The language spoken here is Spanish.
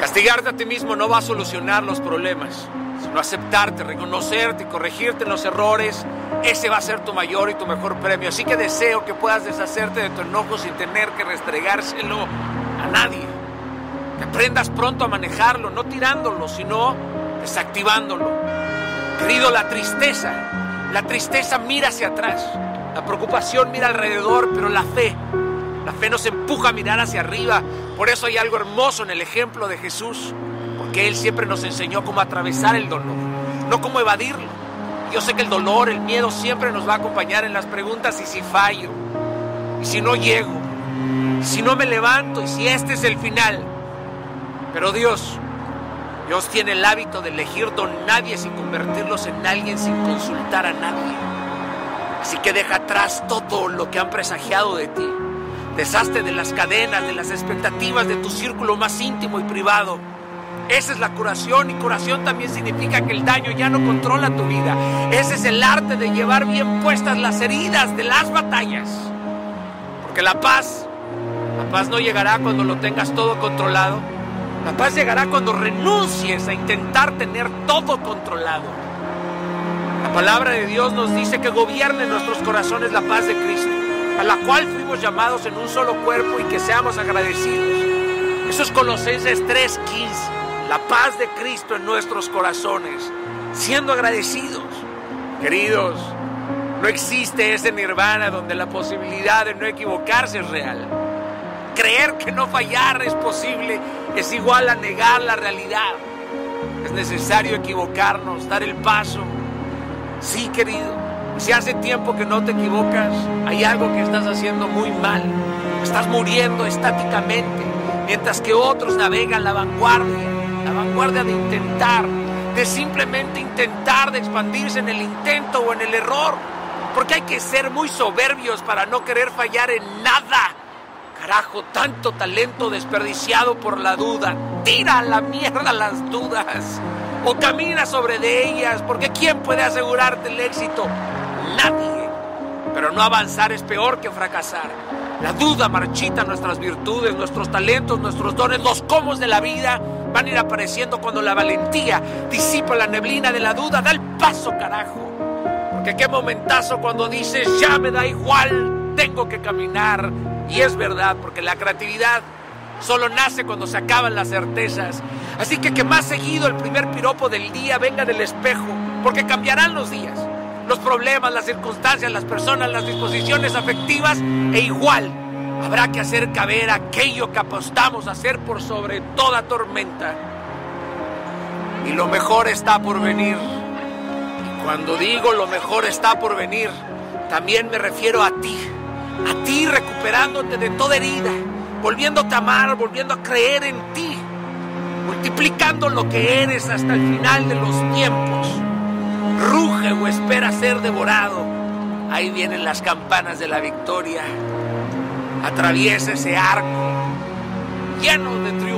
Castigarte a ti mismo no va a solucionar los problemas, sino aceptarte, reconocerte corregirte los errores. Ese va a ser tu mayor y tu mejor premio. Así que deseo que puedas deshacerte de tu enojo sin tener que restregárselo a nadie. Que aprendas pronto a manejarlo, no tirándolo, sino desactivándolo. Querido, la tristeza, la tristeza mira hacia atrás, la preocupación mira alrededor, pero la fe, la fe nos empuja a mirar hacia arriba. Por eso hay algo hermoso en el ejemplo de Jesús, porque Él siempre nos enseñó cómo atravesar el dolor, no cómo evadirlo. Yo sé que el dolor, el miedo siempre nos va a acompañar en las preguntas y si fallo, y si no llego, y si no me levanto, y si este es el final. Pero Dios, Dios tiene el hábito de elegir don nadie sin convertirlos en alguien sin consultar a nadie. Así que deja atrás todo lo que han presagiado de ti. Deshazte de las cadenas, de las expectativas de tu círculo más íntimo y privado. Esa es la curación y curación también significa que el daño ya no controla tu vida. Ese es el arte de llevar bien puestas las heridas de las batallas. Porque la paz, la paz no llegará cuando lo tengas todo controlado la paz llegará cuando renuncies a intentar tener todo controlado. La palabra de Dios nos dice que gobierne en nuestros corazones la paz de Cristo, a la cual fuimos llamados en un solo cuerpo y que seamos agradecidos. Eso es Colosenses 3:15, la paz de Cristo en nuestros corazones, siendo agradecidos. Queridos, no existe ese nirvana donde la posibilidad de no equivocarse es real. Creer que no fallar es posible es igual a negar la realidad. Es necesario equivocarnos, dar el paso. Sí, querido. Si hace tiempo que no te equivocas, hay algo que estás haciendo muy mal. Estás muriendo estáticamente, mientras que otros navegan la vanguardia, la vanguardia de intentar, de simplemente intentar de expandirse en el intento o en el error. Porque hay que ser muy soberbios para no querer fallar en nada. Carajo, tanto talento desperdiciado por la duda. Tira a la mierda las dudas. O camina sobre de ellas, porque ¿quién puede asegurarte el éxito? Nadie. Pero no avanzar es peor que fracasar. La duda marchita nuestras virtudes, nuestros talentos, nuestros dones, los comos de la vida van a ir apareciendo cuando la valentía disipa la neblina de la duda. Da el paso, carajo. Porque qué momentazo cuando dices, ya me da igual, tengo que caminar y es verdad, porque la creatividad solo nace cuando se acaban las certezas. Así que que más seguido el primer piropo del día venga del espejo, porque cambiarán los días, los problemas, las circunstancias, las personas, las disposiciones afectivas, e igual habrá que hacer caber aquello que apostamos a hacer por sobre toda tormenta. Y lo mejor está por venir. Y cuando digo lo mejor está por venir, también me refiero a ti a ti recuperándote de toda herida, volviéndote a amar, volviendo a creer en ti, multiplicando lo que eres hasta el final de los tiempos. Ruge o espera ser devorado. Ahí vienen las campanas de la victoria. Atraviesa ese arco lleno de triunfo